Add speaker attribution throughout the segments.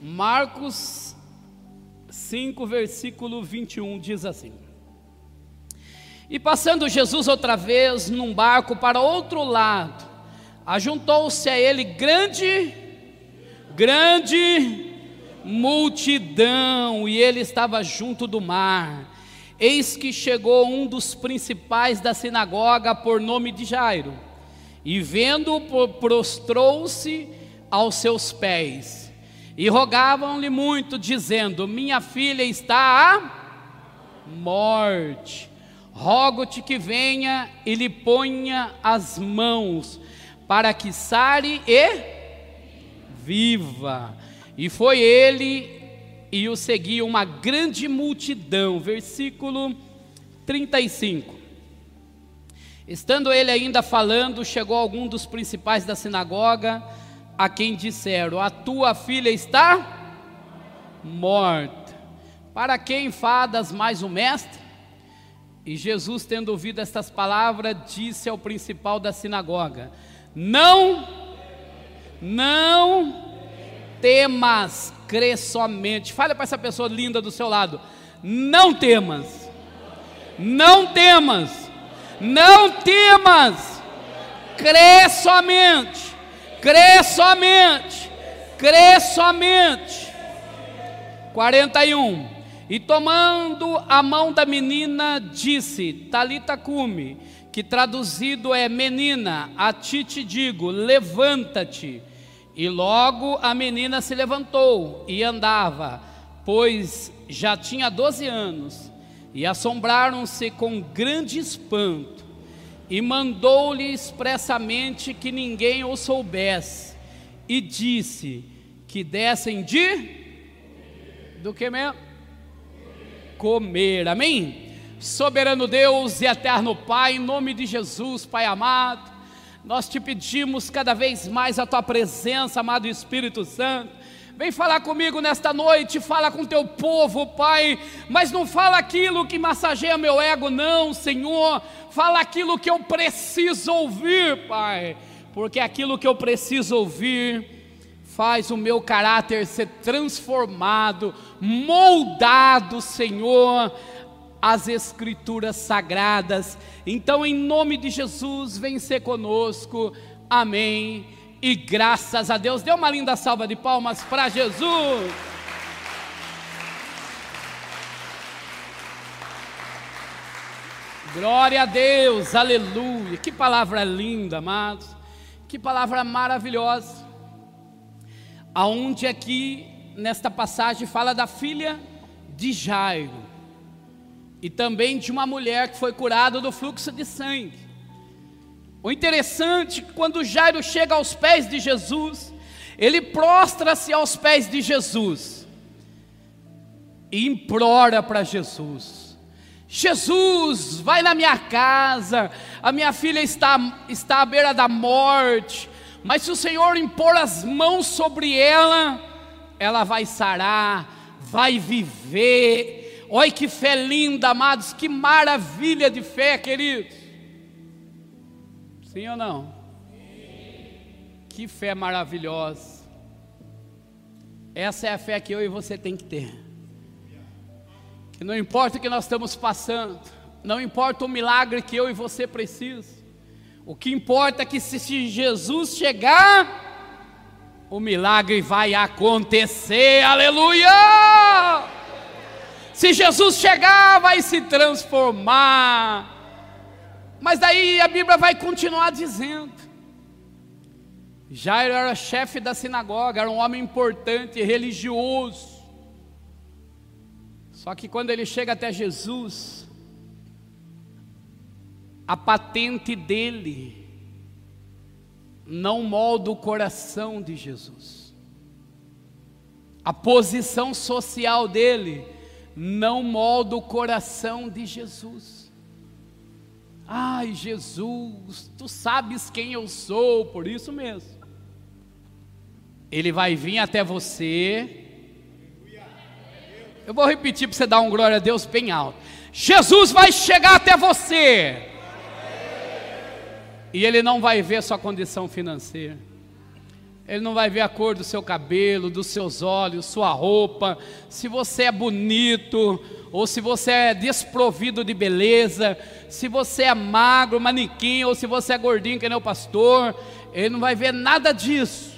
Speaker 1: Marcos 5, versículo 21 diz assim: E passando Jesus outra vez num barco para outro lado, ajuntou-se a ele grande, grande multidão, e ele estava junto do mar. Eis que chegou um dos principais da sinagoga, por nome de Jairo, e vendo-o, prostrou-se aos seus pés, e rogavam-lhe muito, dizendo: Minha filha está à morte, rogo-te que venha e lhe ponha as mãos, para que sare e viva. E foi ele e o seguia uma grande multidão. Versículo 35. Estando ele ainda falando, chegou algum dos principais da sinagoga, a quem disseram: A tua filha está morta. Para quem fadas mais o mestre? E Jesus, tendo ouvido estas palavras, disse ao principal da sinagoga: Não, não temas, crê somente. Fale para essa pessoa linda do seu lado: não temas, não temas, não temas, crê somente, crê somente, crê somente. 41. E tomando a mão da menina, disse: Talita cume, que traduzido é menina, a ti te digo, levanta-te. E logo a menina se levantou e andava, pois já tinha doze anos, e assombraram-se com grande espanto, e mandou-lhe expressamente que ninguém o soubesse, e disse que dessem de do que mesmo? Comer, amém? Soberano Deus e eterno Pai, em nome de Jesus, Pai amado, nós te pedimos cada vez mais a tua presença, amado Espírito Santo. Vem falar comigo nesta noite, fala com teu povo, Pai, mas não fala aquilo que massageia meu ego, não, Senhor. Fala aquilo que eu preciso ouvir, Pai, porque aquilo que eu preciso ouvir faz o meu caráter ser transformado, moldado, Senhor, as Escrituras sagradas. Então, em nome de Jesus, vem ser conosco. Amém. E graças a Deus. Dê uma linda salva de palmas para Jesus. Glória a Deus, aleluia. Que palavra linda, amados. Que palavra maravilhosa. Aonde aqui, nesta passagem, fala da filha de Jairo e também de uma mulher que foi curada do fluxo de sangue. O interessante, é quando Jairo chega aos pés de Jesus, ele prostra-se aos pés de Jesus e implora para Jesus: Jesus, vai na minha casa, a minha filha está, está à beira da morte, mas se o Senhor impor as mãos sobre ela, ela vai sarar, vai viver, Olha que fé linda, amados, que maravilha de fé, queridos. Sim ou não? Que fé maravilhosa. Essa é a fé que eu e você tem que ter. Que não importa o que nós estamos passando, não importa o milagre que eu e você precisamos. O que importa é que se Jesus chegar, o milagre vai acontecer. Aleluia! Se Jesus chegar, vai se transformar. Mas daí a Bíblia vai continuar dizendo. Jairo era chefe da sinagoga, era um homem importante, religioso. Só que quando ele chega até Jesus, a patente dele não molda o coração de Jesus. A posição social dele não molda o coração de Jesus. Ai, Jesus, tu sabes quem eu sou, por isso mesmo. Ele vai vir até você. Eu vou repetir para você dar um glória a Deus bem alto. Jesus vai chegar até você. E ele não vai ver sua condição financeira. Ele não vai ver a cor do seu cabelo, dos seus olhos, sua roupa, se você é bonito ou se você é desprovido de beleza, se você é magro, manequim, ou se você é gordinho, que nem o pastor. Ele não vai ver nada disso.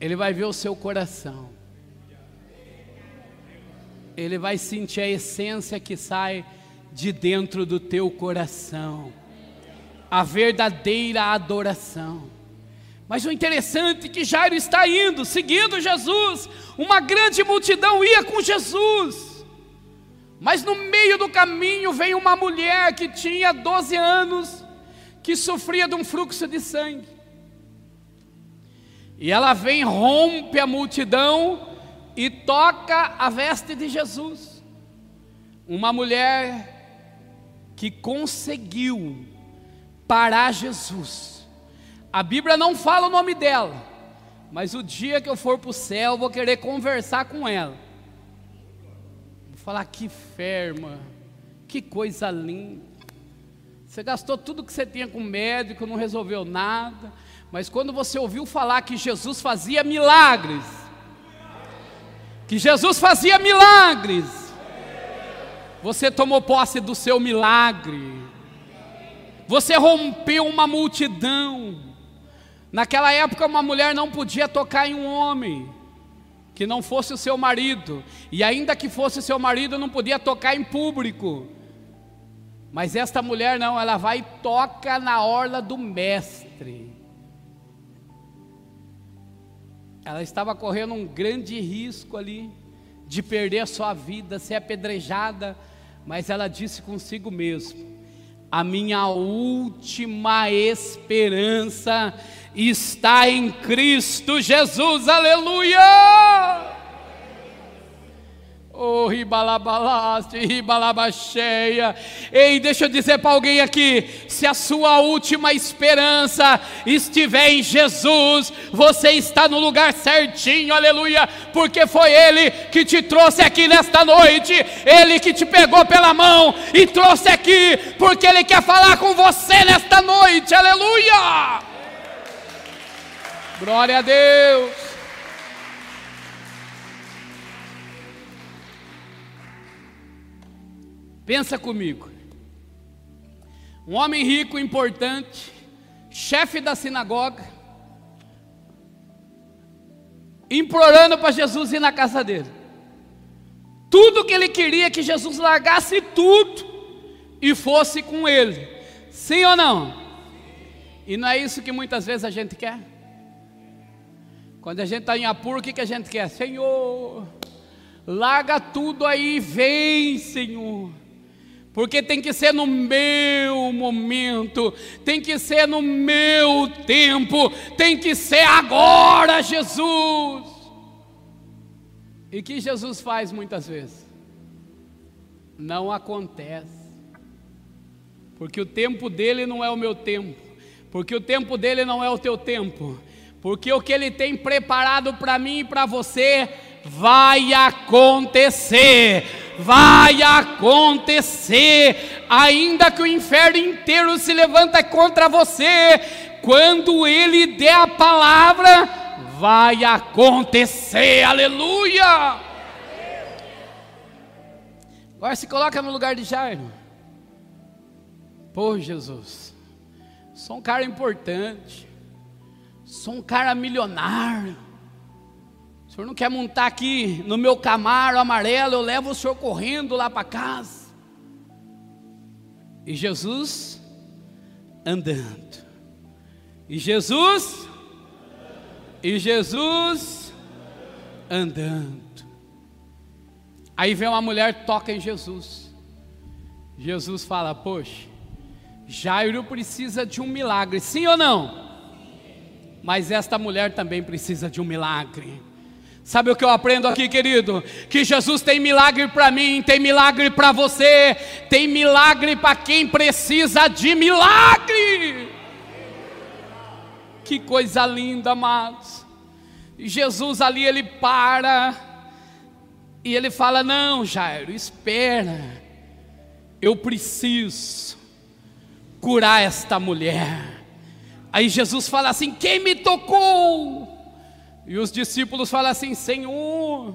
Speaker 1: Ele vai ver o seu coração. Ele vai sentir a essência que sai de dentro do teu coração. A verdadeira adoração. Mas o interessante é que Jairo está indo, seguindo Jesus. Uma grande multidão ia com Jesus. Mas no meio do caminho vem uma mulher que tinha 12 anos, que sofria de um fluxo de sangue. E ela vem, rompe a multidão e toca a veste de Jesus. Uma mulher que conseguiu parar Jesus a Bíblia não fala o nome dela, mas o dia que eu for para o céu, eu vou querer conversar com ela. Vou falar que ferma, que coisa linda. Você gastou tudo que você tinha com o médico, não resolveu nada, mas quando você ouviu falar que Jesus fazia milagres, que Jesus fazia milagres, você tomou posse do seu milagre, você rompeu uma multidão, Naquela época, uma mulher não podia tocar em um homem que não fosse o seu marido, e ainda que fosse seu marido, não podia tocar em público. Mas esta mulher não, ela vai e toca na orla do mestre. Ela estava correndo um grande risco ali de perder a sua vida, ser apedrejada, mas ela disse consigo mesmo: a minha última esperança está em Cristo Jesus, aleluia! Oh, ribalabalaste, ribalabacheia. Ei, deixa eu dizer para alguém aqui: se a sua última esperança estiver em Jesus, você está no lugar certinho, aleluia, porque foi Ele que te trouxe aqui nesta noite, Ele que te pegou pela mão e trouxe aqui, porque Ele quer falar com você nesta noite, aleluia. Glória a Deus. Pensa comigo. Um homem rico, importante, chefe da sinagoga, implorando para Jesus ir na casa dele. Tudo que ele queria que Jesus largasse tudo e fosse com ele. Sim ou não? E não é isso que muitas vezes a gente quer? Quando a gente está em apuro, o que, que a gente quer? Senhor, larga tudo aí, vem, Senhor porque tem que ser no meu momento, tem que ser no meu tempo, tem que ser agora, Jesus. E que Jesus faz muitas vezes? Não acontece, porque o tempo dele não é o meu tempo, porque o tempo dele não é o teu tempo, porque o que ele tem preparado para mim e para você vai acontecer vai acontecer, ainda que o inferno inteiro se levanta contra você, quando ele der a palavra, vai acontecer, aleluia. Agora se coloca no lugar de Jairo. Pô, Jesus, sou um cara importante, sou um cara milionário, o senhor não quer montar aqui no meu camaro amarelo, eu levo o senhor correndo lá para casa. E Jesus andando. E Jesus e Jesus andando. Aí vem uma mulher toca em Jesus. Jesus fala: "Poxa, Jairo precisa de um milagre, sim ou não? Mas esta mulher também precisa de um milagre. Sabe o que eu aprendo aqui, querido? Que Jesus tem milagre para mim, tem milagre para você, tem milagre para quem precisa de milagre. Que coisa linda, amados. Jesus ali ele para e ele fala: Não, Jairo, espera, eu preciso curar esta mulher. Aí Jesus fala assim: Quem me tocou? E os discípulos falam assim: Senhor,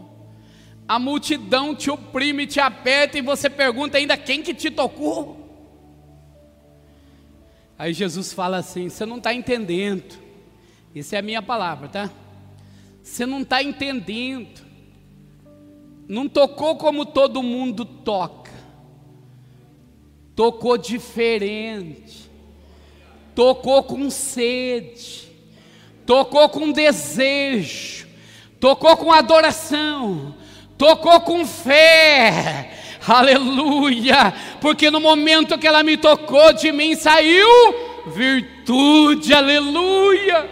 Speaker 1: a multidão te oprime, te aperta e você pergunta ainda quem que te tocou? Aí Jesus fala assim: Você não está entendendo. Essa é a minha palavra, tá? Você não está entendendo. Não tocou como todo mundo toca. Tocou diferente. Tocou com sede. Tocou com desejo. Tocou com adoração. Tocou com fé. Aleluia! Porque no momento que ela me tocou, de mim saiu virtude. Aleluia!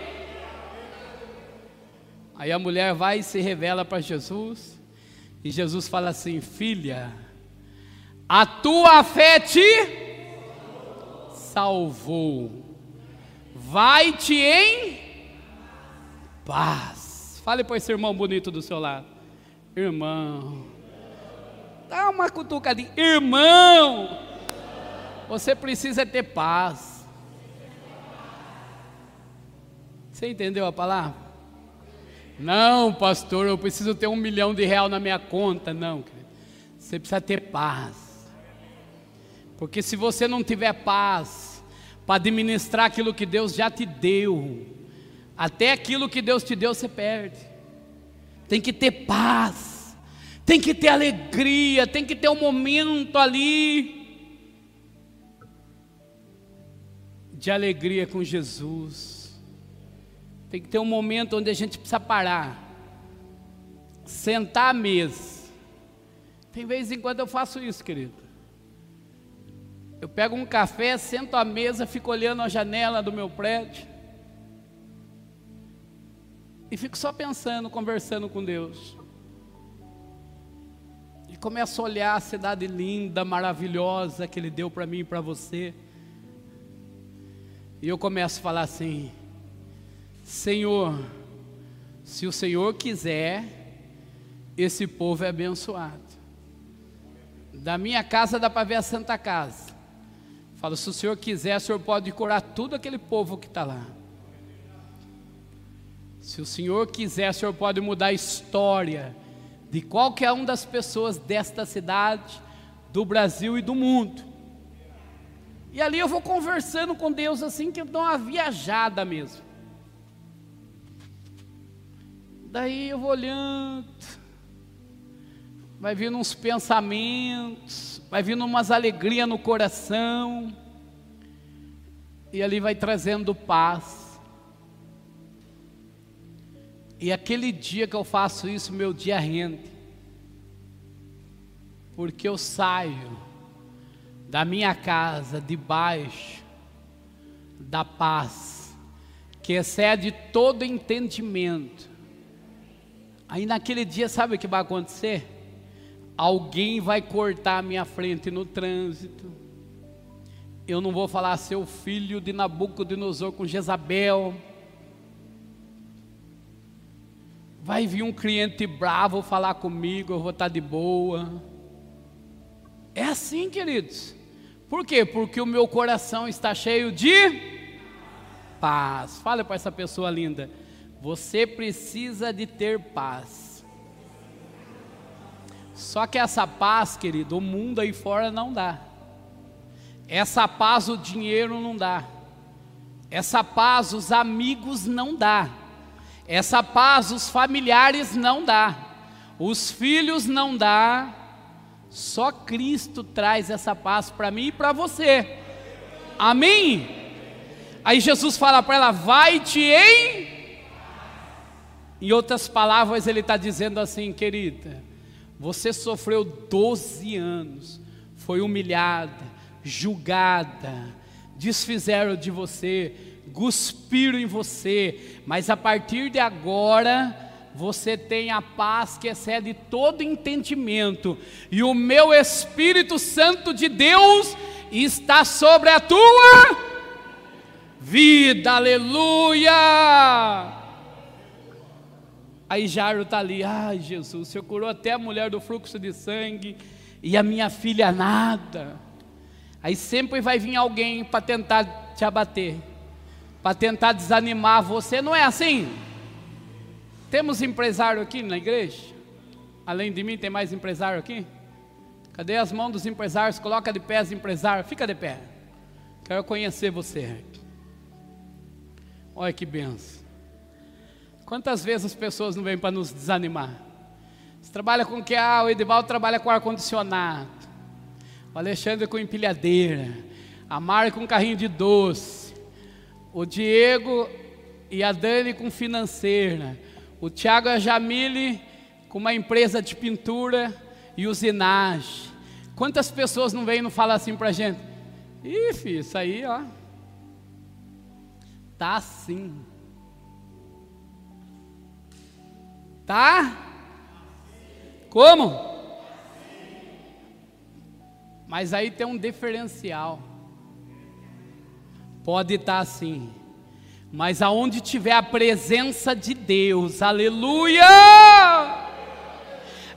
Speaker 1: Aí a mulher vai e se revela para Jesus, e Jesus fala assim: Filha, a tua fé te salvou, vai-te em paz. Fale para esse irmão bonito do seu lado, irmão, dá uma cutucadinha, irmão, você precisa ter paz. Você entendeu a palavra? Não, pastor, eu preciso ter um milhão de real na minha conta. Não, você precisa ter paz. Porque se você não tiver paz para administrar aquilo que Deus já te deu, até aquilo que Deus te deu você perde. Tem que ter paz, tem que ter alegria, tem que ter um momento ali de alegria com Jesus. Tem que ter um momento onde a gente precisa parar, sentar à mesa. Tem vez em quando eu faço isso, querido. Eu pego um café, sento à mesa, fico olhando a janela do meu prédio. E fico só pensando, conversando com Deus. E começo a olhar a cidade linda, maravilhosa que Ele deu para mim e para você. E eu começo a falar assim: Senhor, se o Senhor quiser, esse povo é abençoado. Da minha casa dá para ver a Santa Casa. Falo, se o Senhor quiser, o Senhor pode curar tudo aquele povo que está lá. Se o Senhor quiser, o Senhor pode mudar a história de qualquer uma das pessoas desta cidade, do Brasil e do mundo. E ali eu vou conversando com Deus assim que eu dou uma viajada mesmo. Daí eu vou olhando, vai vindo uns pensamentos, vai vindo umas alegrias no coração, e ali vai trazendo paz. E aquele dia que eu faço isso, meu dia rende, porque eu saio da minha casa debaixo da paz, que excede todo entendimento, Aí naquele dia, sabe o que vai acontecer? Alguém vai cortar a minha frente no trânsito. Eu não vou falar seu filho de Nabucodonosor com Jezabel. Vai vir um cliente bravo falar comigo, eu vou estar de boa. É assim, queridos. Por quê? Porque o meu coração está cheio de paz. Fala para essa pessoa linda. Você precisa de ter paz. Só que essa paz, querido, o mundo aí fora não dá. Essa paz o dinheiro não dá. Essa paz os amigos não dá. Essa paz os familiares não dá. Os filhos não dá. Só Cristo traz essa paz para mim e para você. Amém? Aí Jesus fala para ela: vai-te em em outras palavras, ele está dizendo assim, querida, você sofreu 12 anos, foi humilhada, julgada, desfizeram de você, cuspiram em você, mas a partir de agora, você tem a paz que excede todo entendimento, e o meu Espírito Santo de Deus está sobre a tua vida, aleluia! Aí Jairo está ali, ai Jesus, o Senhor curou até a mulher do fluxo de sangue e a minha filha nada. Aí sempre vai vir alguém para tentar te abater, para tentar desanimar você, não é assim? Temos empresário aqui na igreja? Além de mim, tem mais empresário aqui? Cadê as mãos dos empresários? Coloca de pé as empresários, fica de pé. Quero conhecer você. Olha que benção. Quantas vezes as pessoas não vêm para nos desanimar? Você trabalha com o que? Ah, o Edivaldo trabalha com ar-condicionado. O Alexandre com empilhadeira. A Mari com carrinho de doce. O Diego e a Dani com financeira. O Tiago e a Jamile com uma empresa de pintura e usinagem. Quantas pessoas não vêm e não falam assim para a gente? Ih, filho, isso aí, ó. Tá assim. Tá? Como? Mas aí tem um diferencial. Pode estar tá assim. Mas aonde tiver a presença de Deus, aleluia!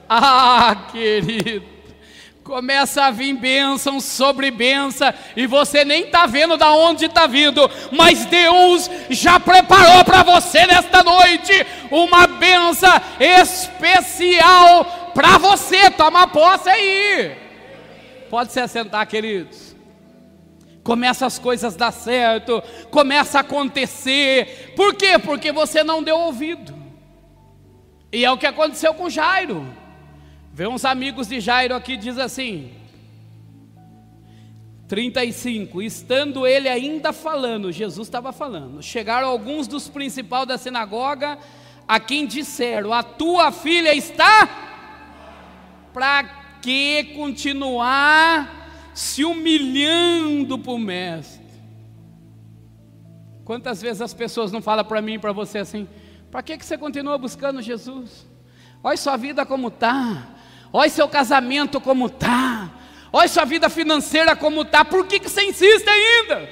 Speaker 1: Ah, querido, começa a vir bênção sobre bênção, e você nem está vendo da onde está vindo, mas Deus já preparou para você nesta noite uma bênção especial para você. Toma posse aí. Pode se assentar, queridos. Começa as coisas a dar certo, começa a acontecer. Por quê? Porque você não deu ouvido. E é o que aconteceu com Jairo. Vê uns amigos de Jairo aqui, diz assim: 35. Estando ele ainda falando, Jesus estava falando, chegaram alguns dos principais da sinagoga, a quem disseram: A tua filha está. Para que continuar se humilhando para o mestre? Quantas vezes as pessoas não falam para mim e para você assim: Para que, que você continua buscando Jesus? Olha sua vida como está. Olha seu casamento como está. Olha sua vida financeira como está. Por que, que você insiste ainda?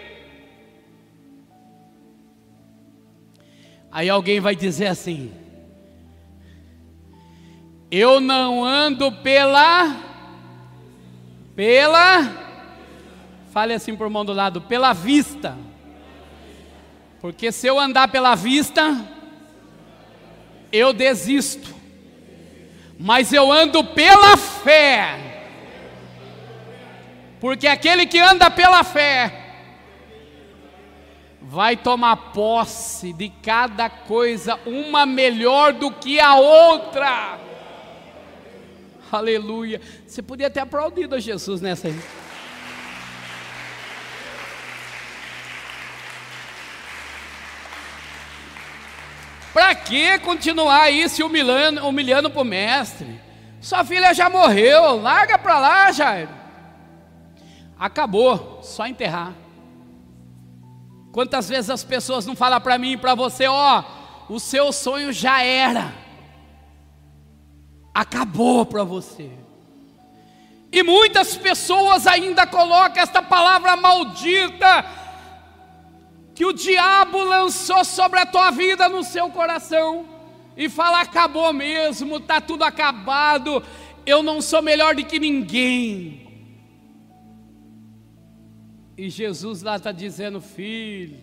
Speaker 1: Aí alguém vai dizer assim: Eu não ando pela. Pela. Fale assim por mão do lado: pela vista. Porque se eu andar pela vista, eu desisto mas eu ando pela fé. Porque aquele que anda pela fé vai tomar posse de cada coisa, uma melhor do que a outra. Aleluia. Você podia ter aplaudido a Jesus nessa aí. Para que continuar aí se humilhando, humilhando para o mestre? Sua filha já morreu, larga para lá, Jairo. Acabou, só enterrar. Quantas vezes as pessoas não falam para mim e para você, ó, o seu sonho já era, acabou para você. E muitas pessoas ainda colocam esta palavra maldita que o diabo lançou sobre a tua vida no seu coração e fala: acabou mesmo, está tudo acabado, eu não sou melhor do que ninguém. E Jesus lá está dizendo: filho,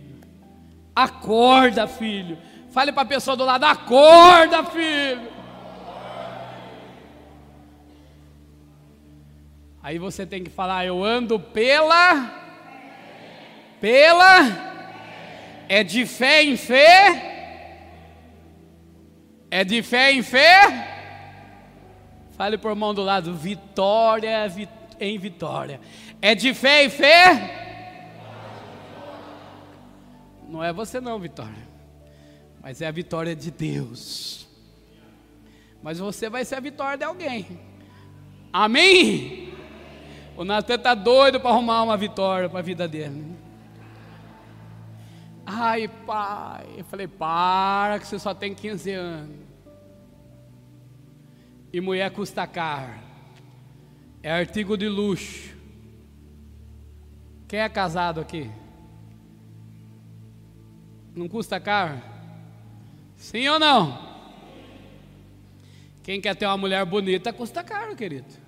Speaker 1: acorda, filho. Fale para a pessoa do lado: acorda, filho. Aí você tem que falar: eu ando pela, pela é de fé em fé? É de fé em fé? Fale por mão do lado, vitória em vitória. É de fé em fé? Não é você não, Vitória. Mas é a vitória de Deus. Mas você vai ser a vitória de alguém. Amém? O Natan está doido para arrumar uma vitória para a vida dele. Ai, pai. Eu falei, para que você só tem 15 anos. E mulher custa caro. É artigo de luxo. Quem é casado aqui? Não custa caro? Sim ou não? Quem quer ter uma mulher bonita custa caro, querido.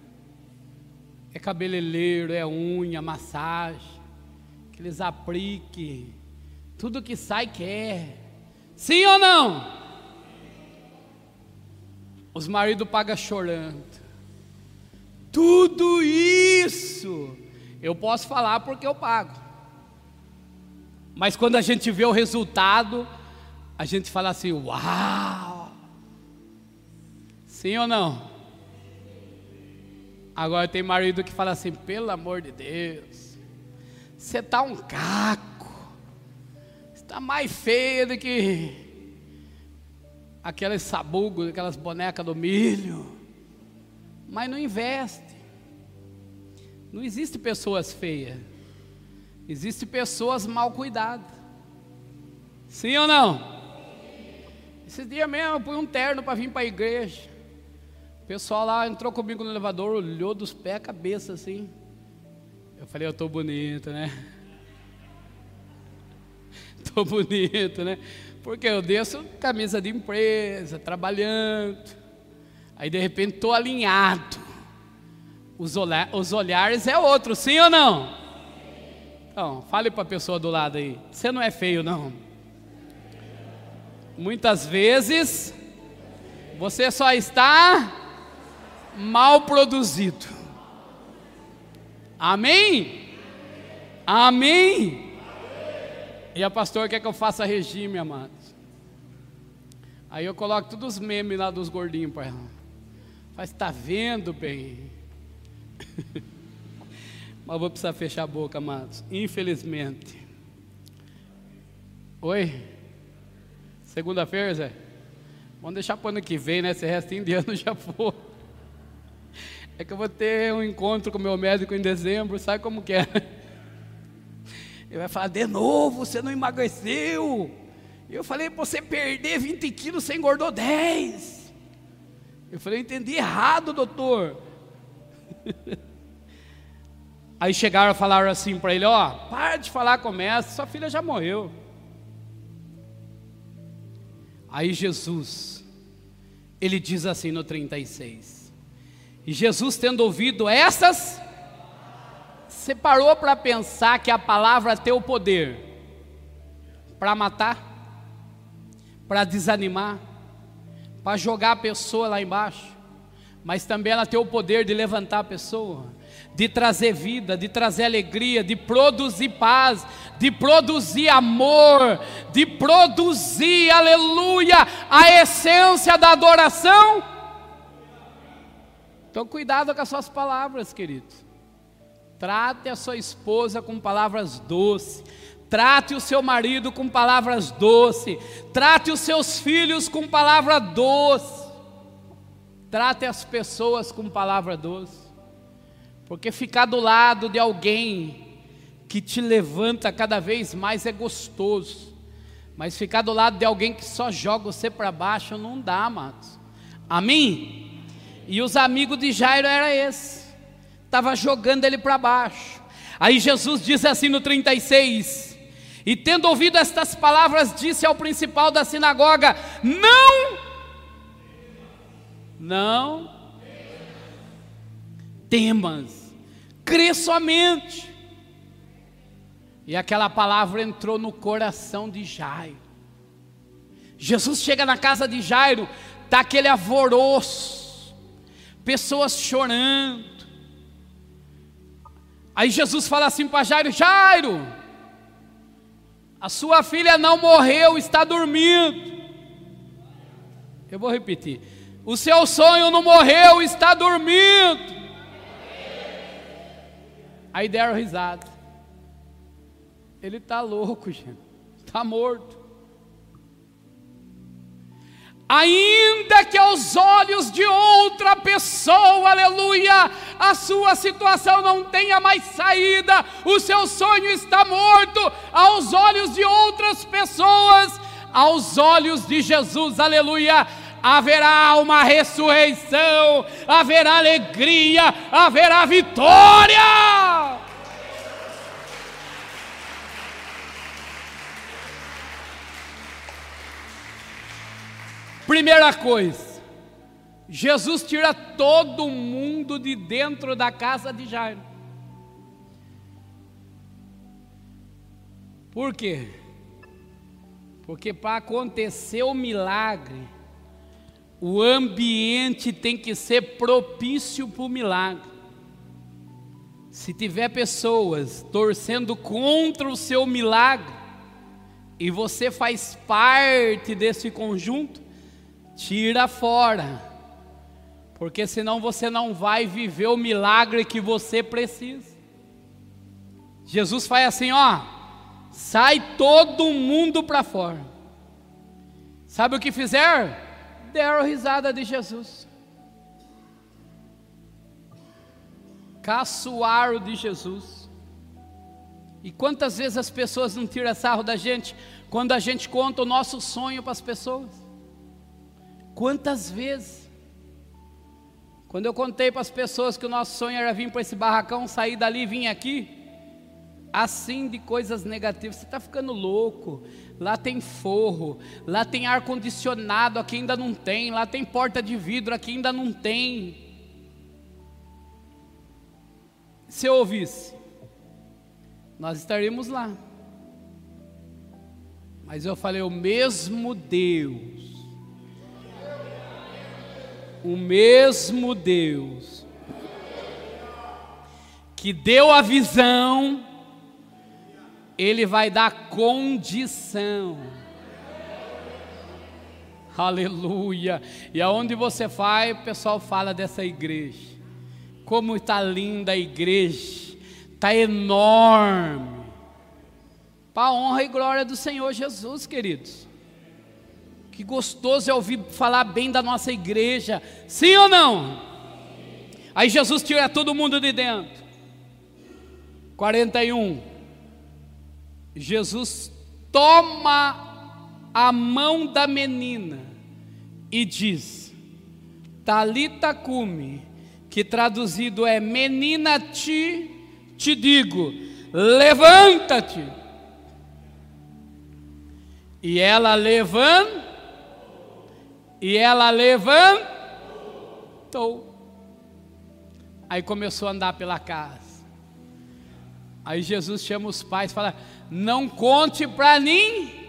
Speaker 1: É cabeleireiro, é unha, massagem, aqueles apliques Tudo que sai quer. Sim ou não? Os maridos pagam chorando. Tudo isso eu posso falar porque eu pago. Mas quando a gente vê o resultado, a gente fala assim: Uau! Sim ou não? Agora tem marido que fala assim: Pelo amor de Deus, você está um caco, está mais feio do que aqueles sabugos, aquelas bonecas do milho, mas não investe. Não existe pessoas feias, existe pessoas mal cuidadas. Sim ou não? Esses dias mesmo eu pus um terno para vir para a igreja. Pessoal lá entrou comigo no elevador, olhou dos pés à cabeça assim. Eu falei, eu estou bonito, né? Estou bonito, né? Porque eu desço camisa de empresa, trabalhando. Aí de repente estou alinhado. Os, olhar, os olhares é outro, sim ou não? Então, fale para a pessoa do lado aí. Você não é feio, não. Muitas vezes você só está mal produzido. Amém? Amém? E a pastor quer que eu faça regime, amados. Aí eu coloco todos os memes lá dos gordinhos para ela. Mas está vendo bem? Mas vou precisar fechar a boca, amados. Infelizmente. Oi? Segunda-feira, Zé? Vamos deixar para ano que vem, né? Esse resto de ano já foi. É que eu vou ter um encontro com meu médico em dezembro, sabe como que é? Ele vai falar, de novo, você não emagreceu. Eu falei, você perder 20 quilos, você engordou 10. Eu falei, eu entendi errado, doutor. Aí chegaram e falaram assim para ele, ó, para de falar com sua filha já morreu. Aí Jesus, ele diz assim no 36. E Jesus, tendo ouvido essas, separou para pensar que a palavra tem o poder para matar, para desanimar, para jogar a pessoa lá embaixo, mas também ela tem o poder de levantar a pessoa de trazer vida, de trazer alegria, de produzir paz, de produzir amor, de produzir, aleluia, a essência da adoração. Então, cuidado com as suas palavras, queridos. Trate a sua esposa com palavras doces. Trate o seu marido com palavras doces. Trate os seus filhos com palavra doce. Trate as pessoas com palavra doce. Porque ficar do lado de alguém que te levanta cada vez mais é gostoso. Mas ficar do lado de alguém que só joga você para baixo não dá, amados. Amém? E os amigos de Jairo era esse. Estava jogando ele para baixo. Aí Jesus diz assim no 36: E tendo ouvido estas palavras, disse ao principal da sinagoga: Não, não temas, crê somente. E aquela palavra entrou no coração de Jairo. Jesus chega na casa de Jairo, está aquele alvoroço, pessoas chorando. Aí Jesus fala assim para Jairo: Jairo, a sua filha não morreu, está dormindo. Eu vou repetir: o seu sonho não morreu, está dormindo. Aí deram risada. Ele está louco, gente. Está morto. Ainda que aos olhos de outra pessoa, aleluia, a sua situação não tenha mais saída, o seu sonho está morto, aos olhos de outras pessoas, aos olhos de Jesus, aleluia, haverá uma ressurreição, haverá alegria, haverá vitória. Primeira coisa, Jesus tira todo mundo de dentro da casa de Jairo. Por quê? Porque para acontecer o milagre, o ambiente tem que ser propício para o milagre. Se tiver pessoas torcendo contra o seu milagre, e você faz parte desse conjunto, tira fora, porque senão você não vai viver o milagre que você precisa. Jesus faz assim, ó, sai todo mundo para fora. Sabe o que fizeram? Deram risada de Jesus. Caçoaram de Jesus. E quantas vezes as pessoas não tiram sarro da gente quando a gente conta o nosso sonho para as pessoas? Quantas vezes? Quando eu contei para as pessoas que o nosso sonho era vir para esse barracão, sair dali e vir aqui, assim de coisas negativas. Você está ficando louco. Lá tem forro, lá tem ar condicionado, aqui ainda não tem, lá tem porta de vidro, aqui ainda não tem. Se eu ouvisse, nós estaríamos lá. Mas eu falei, o mesmo Deus, o mesmo Deus, que deu a visão, ele vai dar condição. Aleluia. E aonde você vai, o pessoal fala dessa igreja. Como está linda a igreja. Está enorme. Para a honra e glória do Senhor Jesus, queridos. Que gostoso é ouvir falar bem da nossa igreja. Sim ou não? Aí Jesus tira todo mundo de dentro. 41. Jesus toma a mão da menina e diz: Talita cume, que traduzido é menina te te digo, levanta-te. E ela levanta e ela levantou. Aí começou a andar pela casa. Aí Jesus chama os pais e fala: Não conte para ninguém.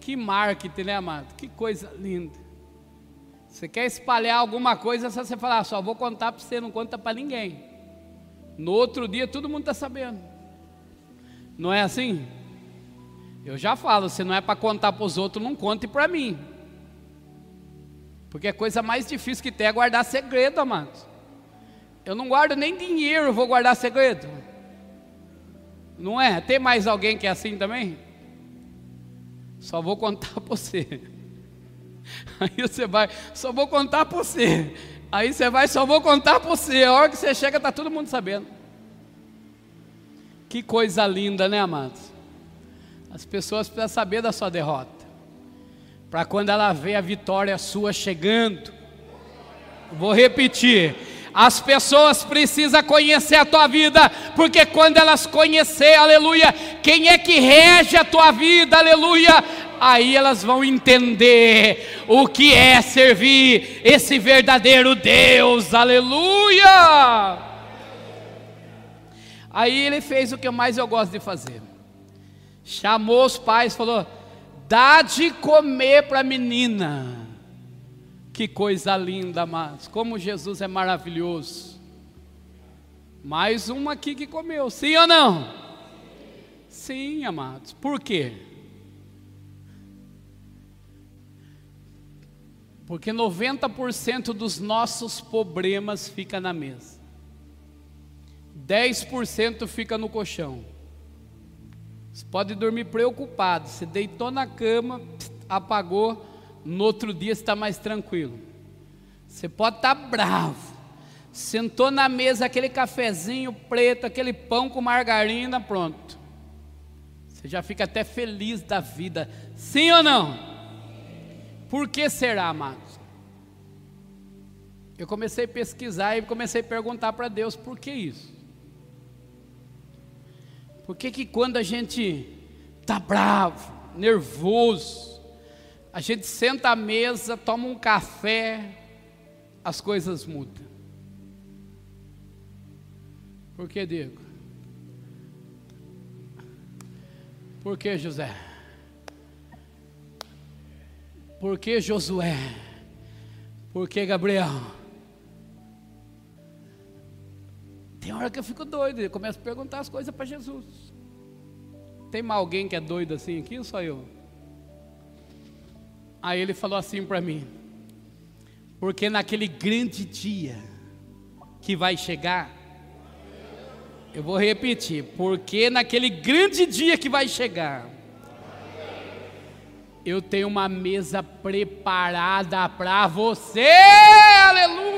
Speaker 1: Que marketing, né, amado? Que coisa linda. Você quer espalhar alguma coisa, só você falar: Só vou contar para você, não conta para ninguém. No outro dia, todo mundo está sabendo. Não é assim? Eu já falo: se não é para contar para os outros, não conte para mim. Porque a coisa mais difícil que tem é guardar segredo, amados. Eu não guardo nem dinheiro, vou guardar segredo. Não é? Tem mais alguém que é assim também? Só vou contar para você. Aí você vai, só vou contar para você. Aí você vai, só vou contar para você. A hora que você chega, está todo mundo sabendo. Que coisa linda, né, amados? As pessoas precisam saber da sua derrota. Para quando ela vê a vitória sua chegando. Vou repetir as pessoas precisam conhecer a tua vida, porque quando elas conhecer, aleluia, quem é que rege a tua vida, aleluia, aí elas vão entender o que é servir esse verdadeiro Deus, aleluia. Aí ele fez o que mais eu gosto de fazer. Chamou os pais, falou: "Dá de comer para a menina". Que coisa linda, mas como Jesus é maravilhoso. Mais uma aqui que comeu, sim ou não? Sim, amados. Por quê? Porque 90% dos nossos problemas fica na mesa. 10% fica no colchão. Você pode dormir preocupado. Você deitou na cama, apagou, no outro dia está mais tranquilo. Você pode estar tá bravo, sentou na mesa aquele cafezinho preto, aquele pão com margarina, pronto. Você já fica até feliz da vida, sim ou não? Por que será, amados? Eu comecei a pesquisar e comecei a perguntar para Deus por que isso. Por que que quando a gente está bravo, nervoso, a gente senta à mesa, toma um café, as coisas mudam. Por que, Diego? Por que, José? Por que Josué? Por que Gabriel? Tem hora que eu fico doido, eu começo a perguntar as coisas para Jesus. Tem mais alguém que é doido assim aqui ou só eu? Aí ele falou assim para mim: Porque naquele grande dia que vai chegar, eu vou repetir, porque naquele grande dia que vai chegar, eu tenho uma mesa preparada para você, aleluia.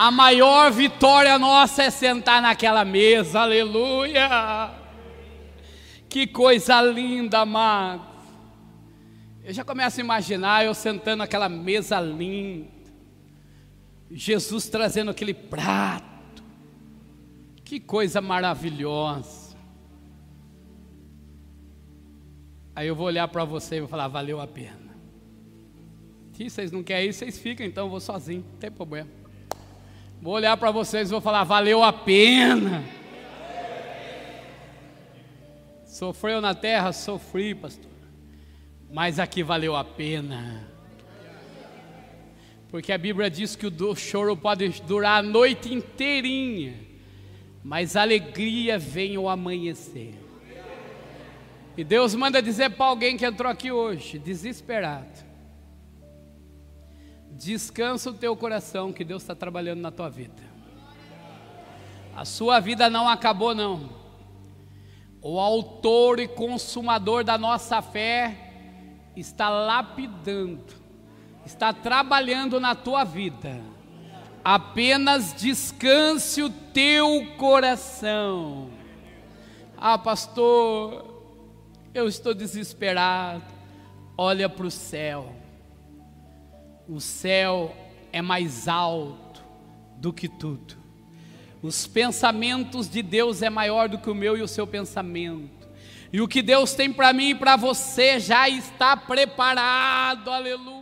Speaker 1: A maior vitória nossa é sentar naquela mesa, aleluia. Que coisa linda, amado. Eu já começo a imaginar eu sentando naquela mesa linda, Jesus trazendo aquele prato, que coisa maravilhosa. Aí eu vou olhar para você e vou falar: valeu a pena. Se vocês não querem ir, vocês ficam, então eu vou sozinho, não tem problema. Vou olhar para vocês e vou falar: valeu a pena. Sofreu na terra? Sofri, pastor mas aqui valeu a pena. Porque a Bíblia diz que o choro pode durar a noite inteirinha, mas a alegria vem ao amanhecer. E Deus manda dizer para alguém que entrou aqui hoje, desesperado: descansa o teu coração, que Deus está trabalhando na tua vida. A sua vida não acabou, não. O autor e consumador da nossa fé está lapidando, está trabalhando na tua vida. Apenas descanse o teu coração. Ah, pastor, eu estou desesperado. Olha para o céu. O céu é mais alto do que tudo. Os pensamentos de Deus é maior do que o meu e o seu pensamento. E o que Deus tem para mim e para você já está preparado, aleluia.